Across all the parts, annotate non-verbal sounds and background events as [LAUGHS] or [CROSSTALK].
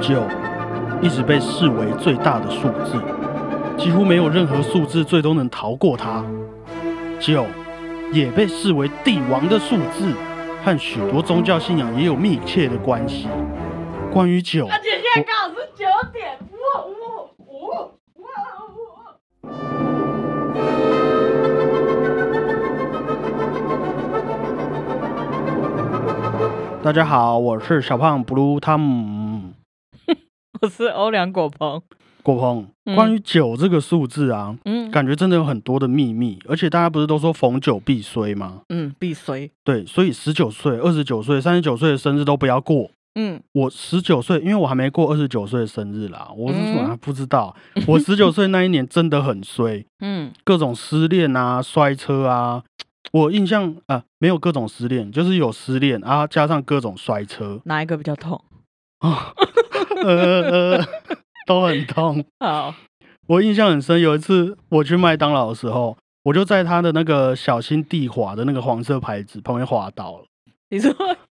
九一直被视为最大的数字，几乎没有任何数字最终能逃过它。九也被视为帝王的数字，和许多宗教信仰也有密切的关系。关于九，而且现大家好，我是小胖 Blue Tom [LAUGHS] 我是欧良果鹏，果鹏。嗯关于九这个数字啊，嗯感觉真的有很多的秘密，而且大家不是都说逢九必衰吗？嗯，必衰，对，所以十九岁、二十九岁、三十九岁的生日都不要过。嗯我十九岁，因为我还没过二十九岁的生日啦，我是什么嗯还不知道。我十九岁那一年真的很衰，[LAUGHS] 嗯各种失恋啊、摔车啊。我印象啊，没有各种失恋，就是有失恋啊，加上各种摔车哪一个比较痛？啊，[LAUGHS] 呃呃，都很痛。好，我印象很深，有一次我去麦当劳的时候，我就在他的那个小心地滑的那个黄色牌子旁边滑倒了，你说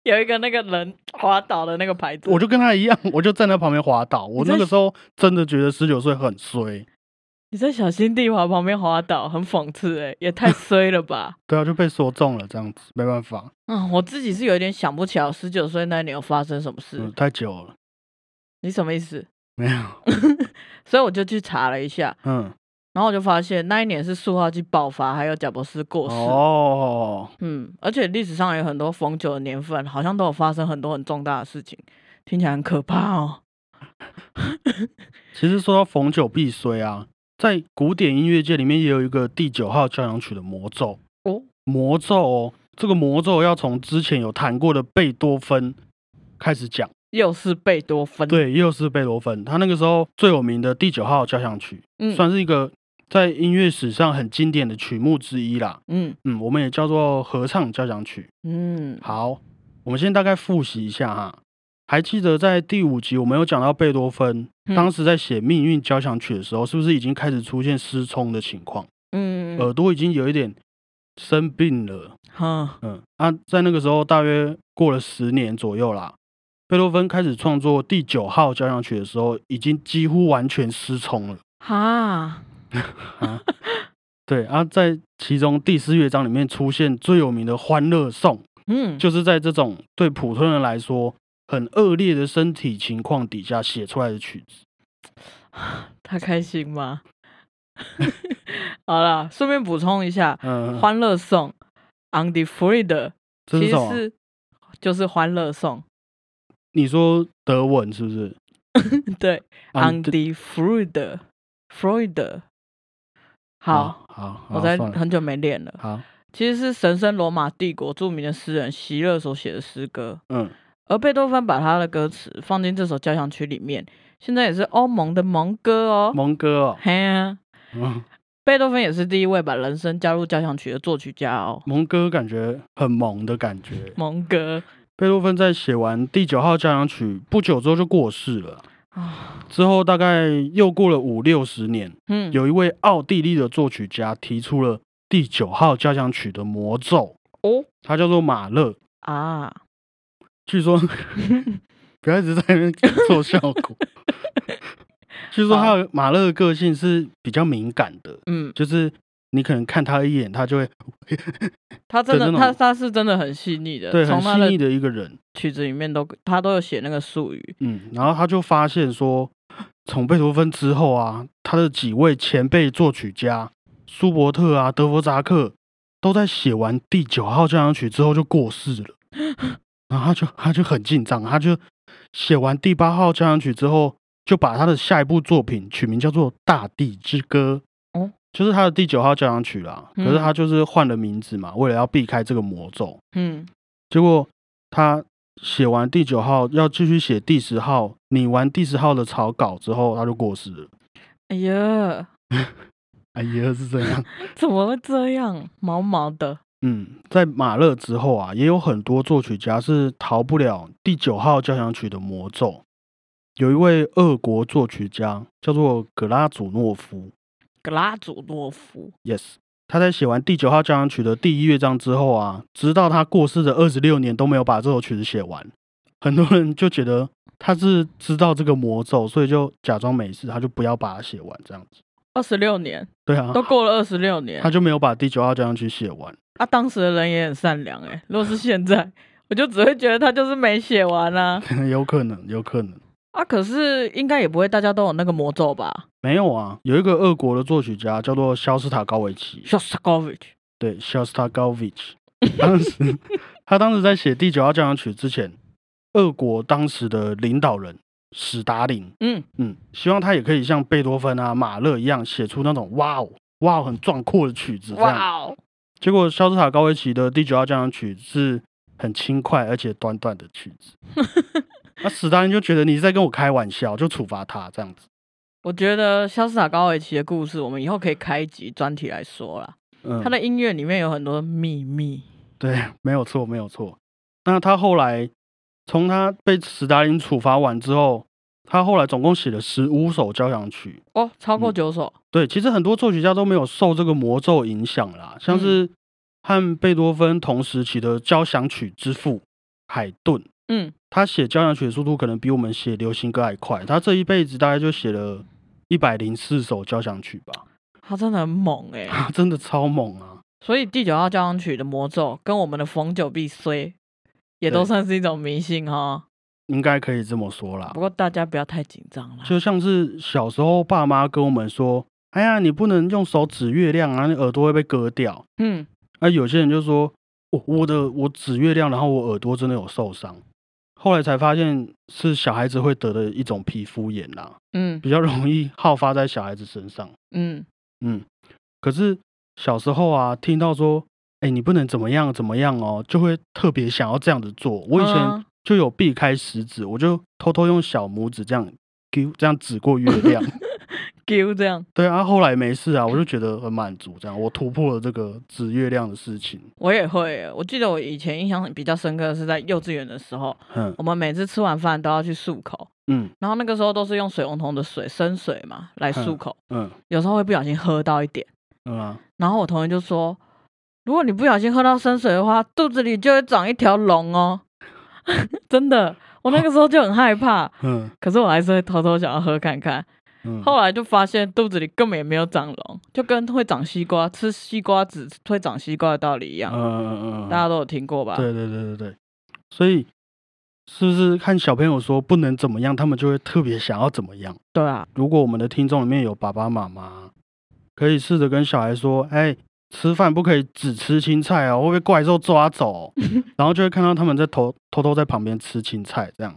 有一个那个人滑倒的那个牌子，我就跟他一样，我就站在旁边滑倒。我那个时候真的觉得十九岁很衰，你在小心地滑旁边滑倒，很讽刺哎，也太衰了吧！[LAUGHS] 对啊，就被说中了这样子，没办法，嗯，我自己是有点想不起来，十九岁那年有发生什么事。嗯，太久了，你什么意思？没有，[LAUGHS] 所以我就去查了一下，嗯，然后我就发现那一年是塑化剂爆发，还有贾博士过世。哦，嗯，而且历史上有很多逢九的年份，好像都有发生很多很重大的事情，听起来很可怕哦。其实说到逢九必衰啊，在古典音乐界里面也有一个第九号交响曲的魔咒哦，魔咒哦，这个魔咒要从之前有谈过的贝多芬开始讲。又是贝多芬，，对，又是贝多芬，他那个时候最有名的第九号交响曲，嗯算是一个在音乐史上很经典的曲目之一啦。嗯嗯，我们也叫做合唱交响曲。嗯，好，我们先大概复习一下哈。还记得在第五集我们有讲到贝多芬、嗯当时在写命运交响曲的时候，是不是已经开始出现失聪的情况？嗯，耳朵已经有一点生病了。哈，嗯，啊，在那个时候大约过了十年左右啦。贝多芬开始创作第九号交响曲的时候，已经几乎完全失聪了。哈，[LAUGHS] 啊，对啊，在其中第四乐章里面出现最有名的《欢乐颂》，嗯，就是在这种对普通人来说很恶劣的身体情况底下写出来的曲子。[LAUGHS] 他开心吗？[LAUGHS] 好了，顺便补充一下，嗯，《欢乐颂》（On the Free） 这是什么？其实是就是《欢乐颂你说德文是不是？[LAUGHS]》，对啊，On the Freud Freud。好，好，好，我在很久没练了。好，其实是神圣罗马帝国著名的诗人席勒所写的诗歌，嗯，而贝多芬把他的歌词放进这首交响曲里面，现在也是欧盟的盟歌哦。蒙哥哦，嘿呀、嗯，贝多芬也是第一位把人声加入交响曲的作曲家哦。蒙哥感觉很萌的感觉。盟歌贝多芬在写完第九号交响曲不久之后就过世了。啊，之后大概又过了五六十年，嗯，有一位奥地利的作曲家提出了第九号交响曲的魔咒，哦他叫做马勒。啊，据说 [LAUGHS] 不要一直在那边做效果。[LAUGHS] 据说他的马勒的个性是比较敏感的，嗯，就是你可能看他一眼，他就会 [LAUGHS] 他真的对那种他他是真的很细腻的，对很从他的细腻的一个人。曲子里面都他都有写那个术语。嗯，然后他就发现说，从贝多芬之后啊，他的几位前辈作曲家舒伯特啊、德弗扎克都在写完第九号交响曲之后就过世了，然后他就他就很紧张，他就写完第八号交响曲之后，就把他的下一部作品取名叫做《大地之歌》。哦，就是他的第九号交响曲啦，可是嗯他就是换了名字嘛，为了要避开这个魔咒。嗯，结果他写完第九号，要继续写第十号，拟完第十号的草稿之后，他就过世了。哎呀，[LAUGHS] 哎呀，是这样。[LAUGHS] 怎么会这样？毛毛的。嗯，在马勒之后啊，也有很多作曲家是逃不了第九号交响曲的魔咒。有一位俄国作曲家叫做格拉祖诺夫格拉祖诺夫，，yes，他在写完第九号交响曲的第一乐章之后啊，直到他过世的二十六年都没有把这首曲子写完。很多人就觉得他是知道这个魔咒，所以就假装没事，他就不要把它写完这样子。二十六年对啊，都过了二十六年他，就没有把第九号交响曲写完。啊，当时的人也很善良哎、如果是现在，我就只会觉得他就是没写完啊。[LAUGHS] 有可能，有可能啊，可是应该也不会大家都有那个魔咒吧没有啊。有一个俄国的作曲家叫做肖斯塔高维奇，？Shostakovich，对，肖斯塔高维奇，当时 [LAUGHS] 他当时在写第九号交响曲之前，俄国当时的领导人史达林，嗯，嗯，希望他也可以像贝多芬啊、马勒一样写出那种哇哦哇哦很壮阔的曲子。哇哦，结果肖斯塔高维奇的第九号交响曲是很轻快而且短短的曲子。[LAUGHS] 那史达林就觉得你是在跟我开玩笑，就处罚他这样子。我觉得肖斯塔高维奇的故事，我们以后可以开一集专题来说啦。嗯，他的音乐里面有很多秘密。对，没有错，没有错。那他后来从他被斯大林处罚完之后，他后来总共写了十五首交响曲。哦，超过嗯九首。对，其实很多作曲家都没有受这个魔咒影响啦，像是和贝多芬同时期的交响曲之父海顿，嗯，他写交响曲的速度可能比我们写流行歌还快。他这一辈子大概就写了一百零四首交响曲吧，他真的很猛哎、[LAUGHS] 真的超猛啊！所以第九号交响曲的魔咒跟我们的逢九必衰，也都算是一种迷信哈。应该可以这么说啦不。过大家不要太紧张啦。就像是小时候爸妈跟我们说：“哎呀，你不能用手指月亮啊，你耳朵会被割掉。嗯，”啊，有些人就说：“我我的我指月亮，然后我耳朵真的有受伤。”后来才发现是小孩子会得的一种皮肤炎啦，嗯比较容易好发在小孩子身上。嗯，嗯，可是小时候啊，听到说，哎、你不能怎么样怎么样哦，就会特别想要这样子做。我以前嗯就有避开食指，我就偷偷用小拇指这样丢，这样指过月亮。[LAUGHS] 丢这样，对啊，后来没事啊，我就觉得很满足，这样我突破了这个指月亮的事情。我也会。我记得我以前印象比较深刻的是在幼稚园的时候，嗯我们每次吃完饭都要去漱口，嗯然后那个时候都是用水龙头的水生水嘛来漱口，嗯有时候会不小心喝到一点，嗯啊，然后我同学就说，如果你不小心喝到生水的话，肚子里就会长一条龙哦。[LAUGHS] 真的，我那个时候就很害怕，[LAUGHS] 嗯可是我还是会偷偷想要喝看看。嗯，后来就发现肚子里根本也没有长龙，就跟会长西瓜、吃西瓜籽会长西瓜的道理一样，嗯嗯嗯，大家都有听过吧？对对对对对，所以是不是看小朋友说不能怎么样，他们就会特别想要怎么样？对啊，如果我们的听众里面有爸爸妈妈，可以试着跟小孩说：“哎、吃饭不可以只吃青菜哦，会被怪兽抓走。[LAUGHS] ”然后就会看到他们在偷偷偷在旁边吃青菜，这样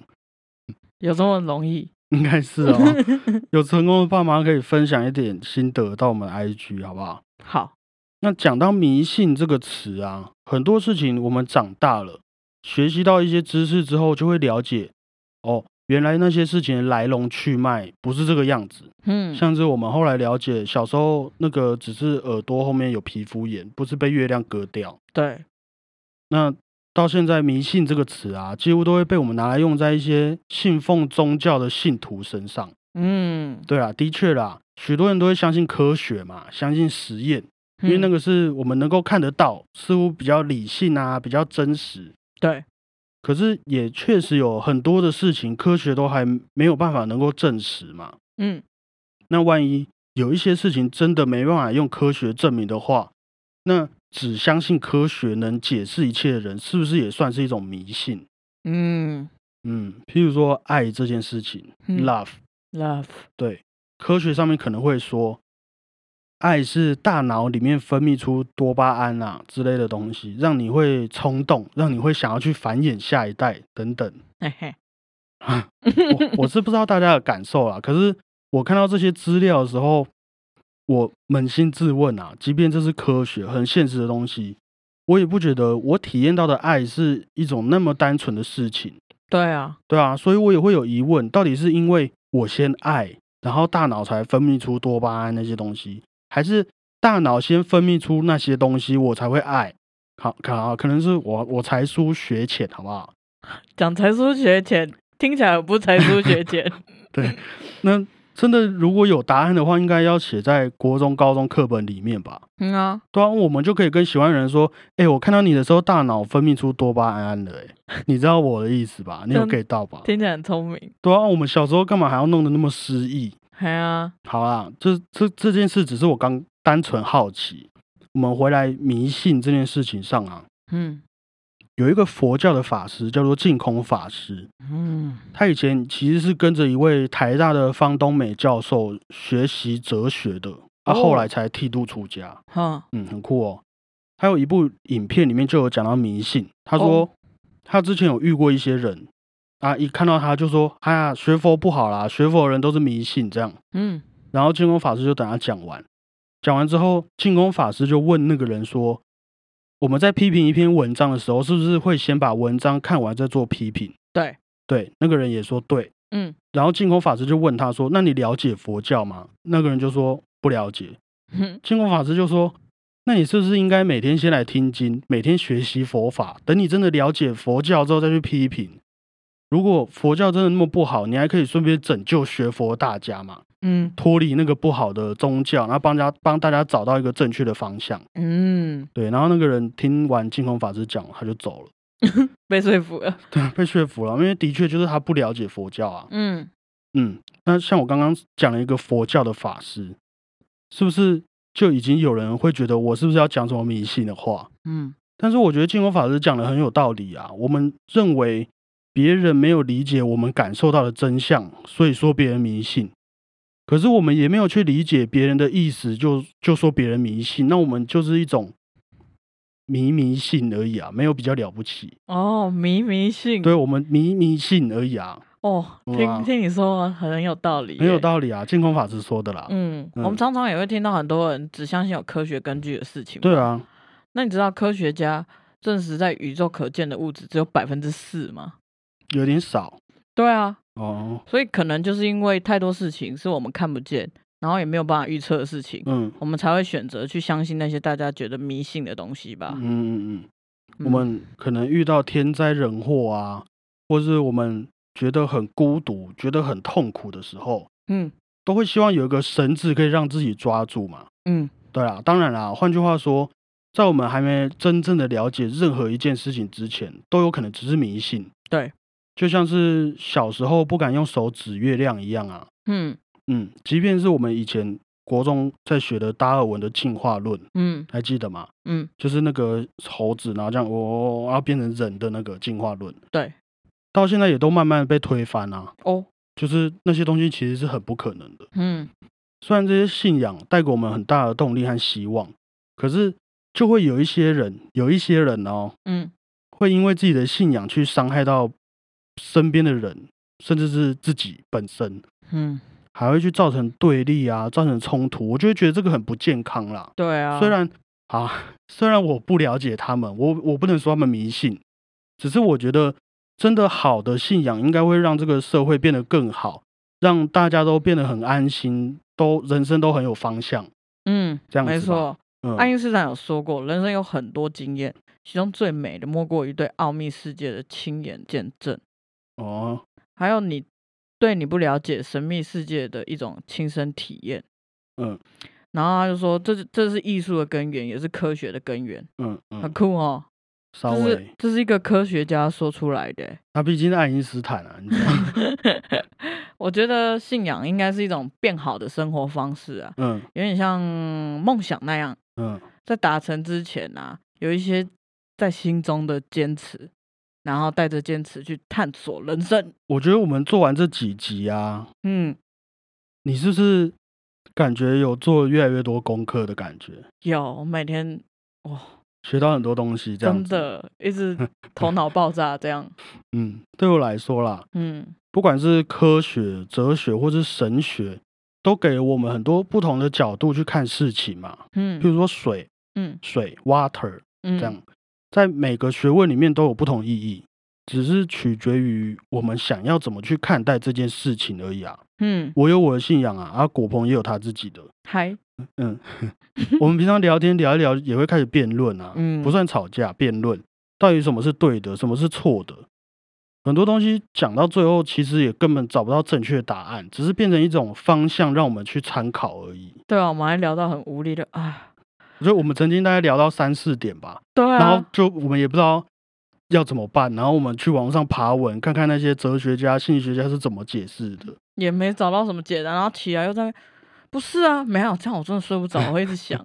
有这么容易？应该是哦。[LAUGHS] 有成功的爸妈可以分享一点心得到我们 IG 好不好？好，那讲到迷信这个词啊，很多事情我们长大了，学习到一些知识之后，就会了解哦，原来那些事情的来龙去脉不是这个样子。嗯，像是我们后来了解，小时候那个只是耳朵后面有皮肤炎，不是被月亮割掉。对，那到现在迷信这个词啊，几乎都会被我们拿来用在一些信奉宗教的信徒身上。嗯，对啊，的确啦，许多人都会相信科学嘛，相信实验，因为那嗯个是我们能够看得到，似乎比较理性啊，比较真实。对，可是也确实有很多的事情，科学都还没有办法能够证实嘛。嗯，那万一有一些事情真的没办法用科学证明的话，那只相信科学能解释一切的人，是不是也算是一种迷信？嗯。嗯，譬如说爱这件事情、嗯。l o v e，love，对，科学上面可能会说，爱是大脑里面分泌出多巴胺啊之类的东西，让你会冲动，让你会想要去繁衍下一代等等。嘿嘿，我我是不知道大家的感受啦，可是我看到这些资料的时候，我扪心自问啊，即便这是科学很现实的东西，我也不觉得我体验到的爱是一种那么单纯的事情，对啊，对啊，所以我也会有疑问，到底是因为我先爱，然后大脑才分泌出多巴胺那些东西，还是大脑先分泌出那些东西，我才会爱？好，可好，可能是我我才疏学浅，好不好？讲才疏学浅，听起来不才疏学浅。[LAUGHS] 对，那真的如果有答案的话，应该要写在国中、高中课本里面吧？嗯啊，对啊，我们就可以跟喜欢的人说，哎、我看到你的时候，大脑分泌出多巴胺了、哎，你知道我的意思吧？你有真 get 到吧？听起来很聪明。对啊，我们小时候干嘛还要弄得那么诗意？哎啊，好啦，这这这件事只是我刚单纯好奇。我们回来迷信这件事情上啊，嗯有一个佛教的法师叫做净空法师，嗯他以前其实是跟着一位台大的方东美教授学习哲学的，他、哦后来才剃度出家。哈，嗯，很酷哦。还有一部影片里面就有讲到迷信，他说、哦他之前有遇过一些人啊，一看到他就说：“哎呀，学佛不好啦，学佛的人都是迷信这样。嗯”然后净空法师就等他讲完，讲完之后，净空法师就问那个人说：“我们在批评一篇文章的时候，是不是会先把文章看完再做批评对，？”对，那个人也说对。嗯然后净空法师就问他说：“那你了解佛教吗？”那个人就说不了解。哼净空法师就说：“那你是不是应该每天先来听经，每天学习佛法，等你真的了解佛教之后再去批评？如果佛教真的那么不好，你还可以顺便拯救学佛大家嘛，嗯脱离那个不好的宗教，然后帮家帮大家找到一个正确的方向。嗯，对，然后那个人听完净空法师讲，他就走了，[LAUGHS] 被说服了。[LAUGHS] 对，被说服了，因为的确就是他不了解佛教啊。嗯嗯，那像我刚刚讲了一个佛教的法师，是不是就已经有人会觉得我是不是要讲什么迷信的话？嗯但是我觉得净空法师讲的很有道理啊。我们认为别人没有理解我们感受到的真相，所以说别人迷信。可是我们也没有去理解别人的意思就，就说别人迷信，那我们就是一种迷迷信而已啊，没有比较了不起。哦，迷迷信。对我们迷迷信而已啊，哦，哇听听你说很有道理，很有。道理啊。净空法师说的啦。嗯，嗯我们常常也会听到很多人只相信有科学根据的事情。对。啊，那你知道科学家证实在宇宙可见的物质只有百分之四吗？有点少对啊，哦。所以可能就是因为太多事情是我们看不见，然后也没有办法预测的事情，嗯我们才会选择去相信那些大家觉得迷信的东西吧嗯。嗯嗯。嗯我们可能遇到天灾人祸啊，或是我们觉得很孤独、觉得很痛苦的时候，嗯都会希望有一个绳子可以让自己抓住嘛。嗯对啊，当然啦，换句话说，在我们还没真正的了解任何一件事情之前，都有可能只是迷信。对，就像是小时候不敢用手指月亮一样啊。嗯嗯，即便是我们以前国中在学的达尔文的进化论，嗯还记得吗？嗯，就是那个猴子，然后这样哦，然后变成人的那个进化论，对到现在也都慢慢被推翻啊。哦，就是那些东西其实是很不可能的。嗯虽然这些信仰带给我们很大的动力和希望，可是就会有一些人，有一些人哦，嗯会因为自己的信仰去伤害到身边的人，甚至是自己本身，嗯，还会去造成对立啊，造成冲突。我就会觉得这个很不健康啦。对啊。虽然啊，[LAUGHS] 虽然我不了解他们，我我不能说他们迷信，只是我觉得真的好的信仰应该会让这个社会变得更好，让大家都变得很安心，都人生都很有方向。嗯，这样子没错。嗯，爱因斯坦有说过，人生有很多经验，其中最美的莫过于对奥秘世界的亲眼见证，哦，还有你对你不了解神秘世界的一种亲身体验。嗯然后他就说，这是这是艺术的根源，也是科学的根源，嗯很嗯，酷哦。稍这是微，这是一个科学家说出来的欸。他毕竟是爱因斯坦啊，你知道？[LAUGHS] 我觉得信仰应该是一种变好的生活方式啊，嗯有点像梦想那样，嗯在达成之前啊，有一些在心中的坚持，然后带着坚持去探索人生。我觉得我们做完这几集啊，嗯，你是不是感觉有做越来越多功课的感觉，有我每天哇，学到很多东西，这样子。真的一直头脑爆炸这样。[LAUGHS] 嗯，对我来说啦，嗯不管是科学、哲学或是神学，都给了我们很多不同的角度去看事情嘛。譬嗯如说水，嗯水 （water） 嗯，这样，在每个学问里面都有不同意义，只是取决于我们想要怎么去看待这件事情而已啊。嗯，我有我的信仰啊，啊，果鹏也有他自己的。嗨，嗯，[LAUGHS] 我们平常聊天聊一聊，也会开始辩论啊，嗯不算吵架，辩论到底什么是对的，什么是错的。很多东西讲到最后，其实也根本找不到正确答案，只是变成一种方向让我们去参考而已。对啊，我们还聊到很无力的啊。所以我们曾经大概聊到三四点吧，对啊，然后就我们也不知道要怎么办，然后我们去网上爬文，看看那些哲学家、心理学家是怎么解释的。也没找到什么解答，然后起来又在不是啊，没有这样我真的睡不着，[LAUGHS] 我会一直想，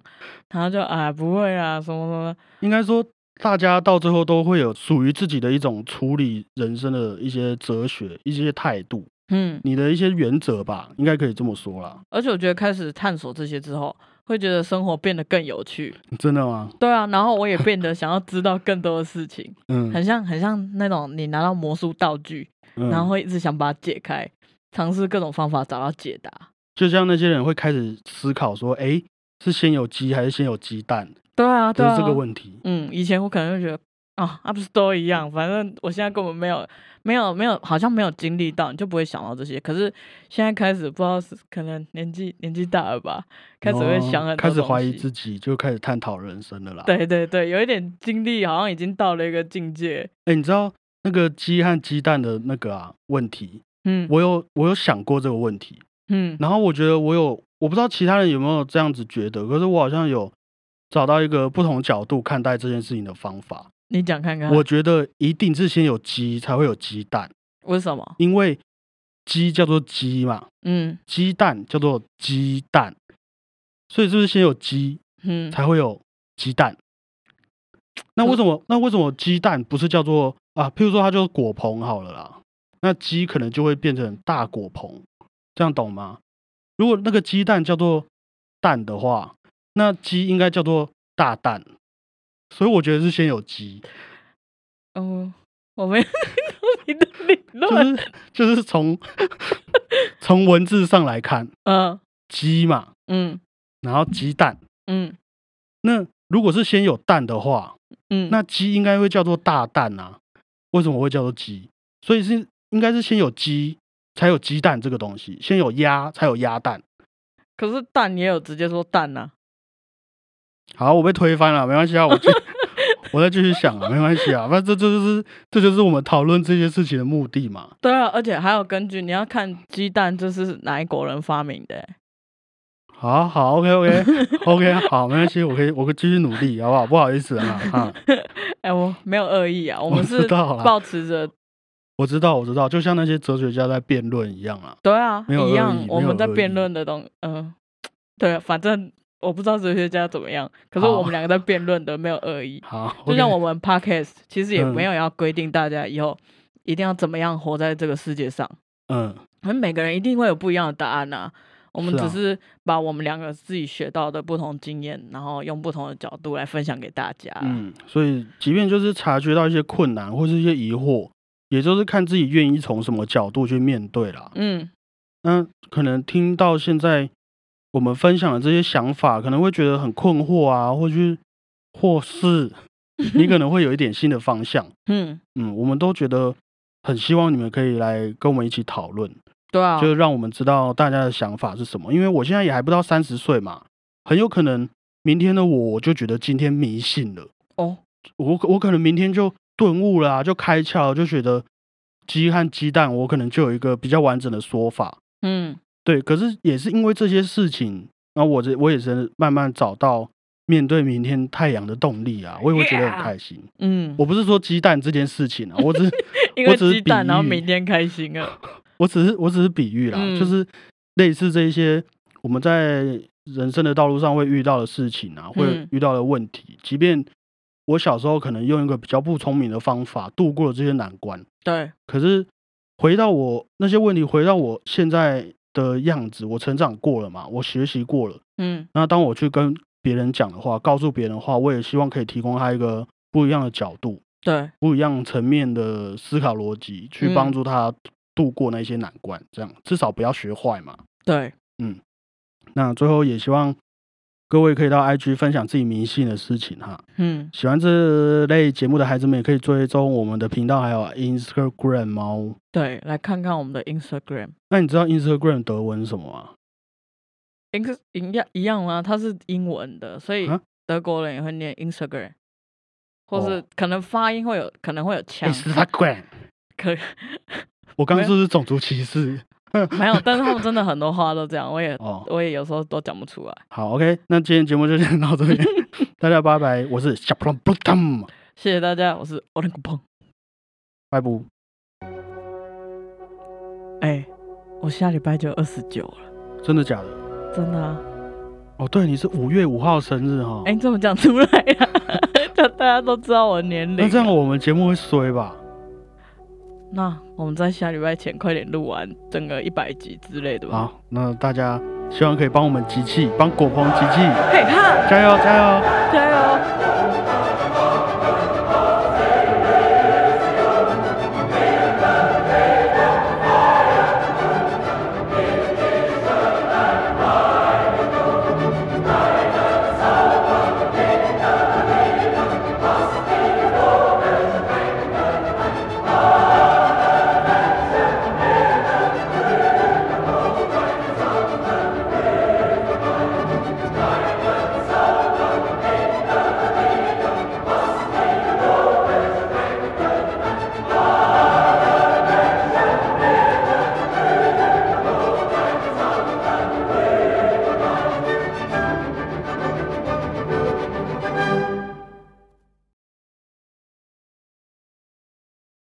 然后就哎不会啊什么什么，应该说，大家到最后都会有属于自己的一种处理人生的一些哲学、一些态度，嗯，你的一些原则吧，应该可以这么说啦。而且我觉得开始探索这些之后，会觉得生活变得更有趣。真的吗？对啊，然后我也变得想要知道更多的事情，嗯，很像很像那种你拿到魔术道具，嗯然后会一直想把它解开，尝试各种方法找到解答。就像那些人会开始思考说，哎，是先有鸡还是先有鸡蛋？对啊，对啊，就是这个问题。嗯，以前我可能会觉得啊，啊不是都一样，反正我现在根本没有没有没有，好像没有经历到，你就不会想到这些。可是现在开始不知道是可能年纪年纪大了吧，开始会想哦很多开始怀疑。自己，就开始探讨人生了啦。，对对对，有一点经历，好像已经到了一个境界。哎，你知道那个鸡和鸡蛋的那个啊问题，嗯我有我有想过这个问题，嗯然后我觉得我有，我不知道其他人有没有这样子觉得，可是我好像有找到一个不同角度看待这件事情的方法。你讲看看，我觉得一定是先有鸡才会有鸡蛋，为什么？因为鸡叫做鸡嘛，嗯鸡蛋叫做鸡蛋，所以是不是先有鸡嗯，才会有鸡蛋？那为什么？那为什么鸡蛋不是叫做啊？譬如说它就是果棚好了啦，那鸡可能就会变成大果棚，这样懂吗？如果那个鸡蛋叫做蛋的话，那鸡应该叫做大蛋，所以我觉得是先有鸡，哦，我没有你的理论 [LAUGHS] 就论。是就是从从文字上来看，嗯鸡嘛，嗯然后鸡蛋，嗯那如果是先有蛋的话，嗯，那鸡应该会叫做大蛋啊？为什么会叫做鸡？所以是应该是先有鸡，才有鸡蛋这个东西，先有鸭才有鸭蛋。可是蛋也有直接说蛋呐、好，我被推翻了，没关系啊，我继 [LAUGHS] 我再继续想啊，没关系啊，反正这这就是这就是我们讨论这些事情的目的嘛。对啊，而且还有根据你要看鸡蛋这是哪一国人发明的欸。好好，OK OK [LAUGHS] OK，好，没关系，我可以我可以继续努力，好不好？不好意思啊，啊，[LAUGHS] 哎、我没有恶意啊，我我们是保持着我知道我知道，就像那些哲学家在辩论一样啊。对啊没有一样我们在辩论的东，嗯、对啊，反正我不知道哲学家怎么样，可是我们两个在辩论的没有恶意，好，就像我们 podcast 其实也嗯。没有要规定大家以后一定要怎么样活在这个世界上，嗯，可能每个人一定会有不一样的答案呐、我们只是把我们两个自己学到的不同经验，然后用不同的角度来分享给大家。嗯，所以即便就是察觉到一些困难或是一些疑惑，也就是看自己愿意从什么角度去面对啦。嗯。那可能听到现在我们分享的这些想法，可能会觉得很困惑啊，或是或是 [LAUGHS] 你可能会有一点新的方向。嗯，嗯，我们都觉得很希望你们可以来跟我们一起讨论，对啊，就是让我们知道大家的想法是什么。因为我现在也还不到三十岁嘛，很有可能明天的我我就觉得今天迷信了。哦，我我可能明天就顿悟了、啊，就开窍，就觉得鸡和鸡蛋，我可能就有一个比较完整的说法。嗯对，可是也是因为这些事情，然后我这我也是慢慢找到面对明天太阳的动力啊，我也会觉得很开心。嗯，我不是说鸡蛋这件事情啊，我只是 [LAUGHS] 因为我只是鸡蛋，然后明天开心啊。[LAUGHS] 我只是我只是比喻啦，嗯就是类似这一些我们在人生的道路上会遇到的事情啊，会嗯遇到的问题，即便我小时候可能用一个比较不聪明的方法度过了这些难关，对，可是回到我那些问题，回到我现在的样子，我成长过了嘛，我学习过了。嗯那当我去跟别人讲的话，告诉别人的话，我也希望可以提供他一个不一样的角度，对，不一样层面的思考逻辑，去嗯帮助他度过那些难关。这样至少不要学坏嘛。对，嗯那最后也希望各位可以到 IG 分享自己迷信的事情哈。嗯，喜欢这类节目的孩子们也可以追踪我们的频道，还有 Instagram 哦。对，来看看我们的 Instagram。那你知道 Instagram 德文是什么吗？ins 一样一样吗？它是英文的，所以啊德国人也会念 Instagram，或是哦可能发音会有可能会有腔。Instagram。可我刚刚是不是种族歧视？[LAUGHS] 没有，但是他们真的很多话都这样，我也哦，我也有时候都讲不出来。好，OK，那今天节目就先到这边，[LAUGHS] 大家拜拜，我是小普朗布汤，谢谢大家，我是欧林古鹏。拜拜。哎、我下礼拜就二十九了，真的假的？真的啊！哦，对，你是五月五号生日哈。哎、你怎么讲出来呀、就 [LAUGHS] 大家都知道我的年龄。那这样我们节目会衰吧？那我们在下礼拜前快点录完整个一百集之类的吧。好，那大家希望可以帮我们集气，帮果鹏集气，嘿哈，加油加油！加油！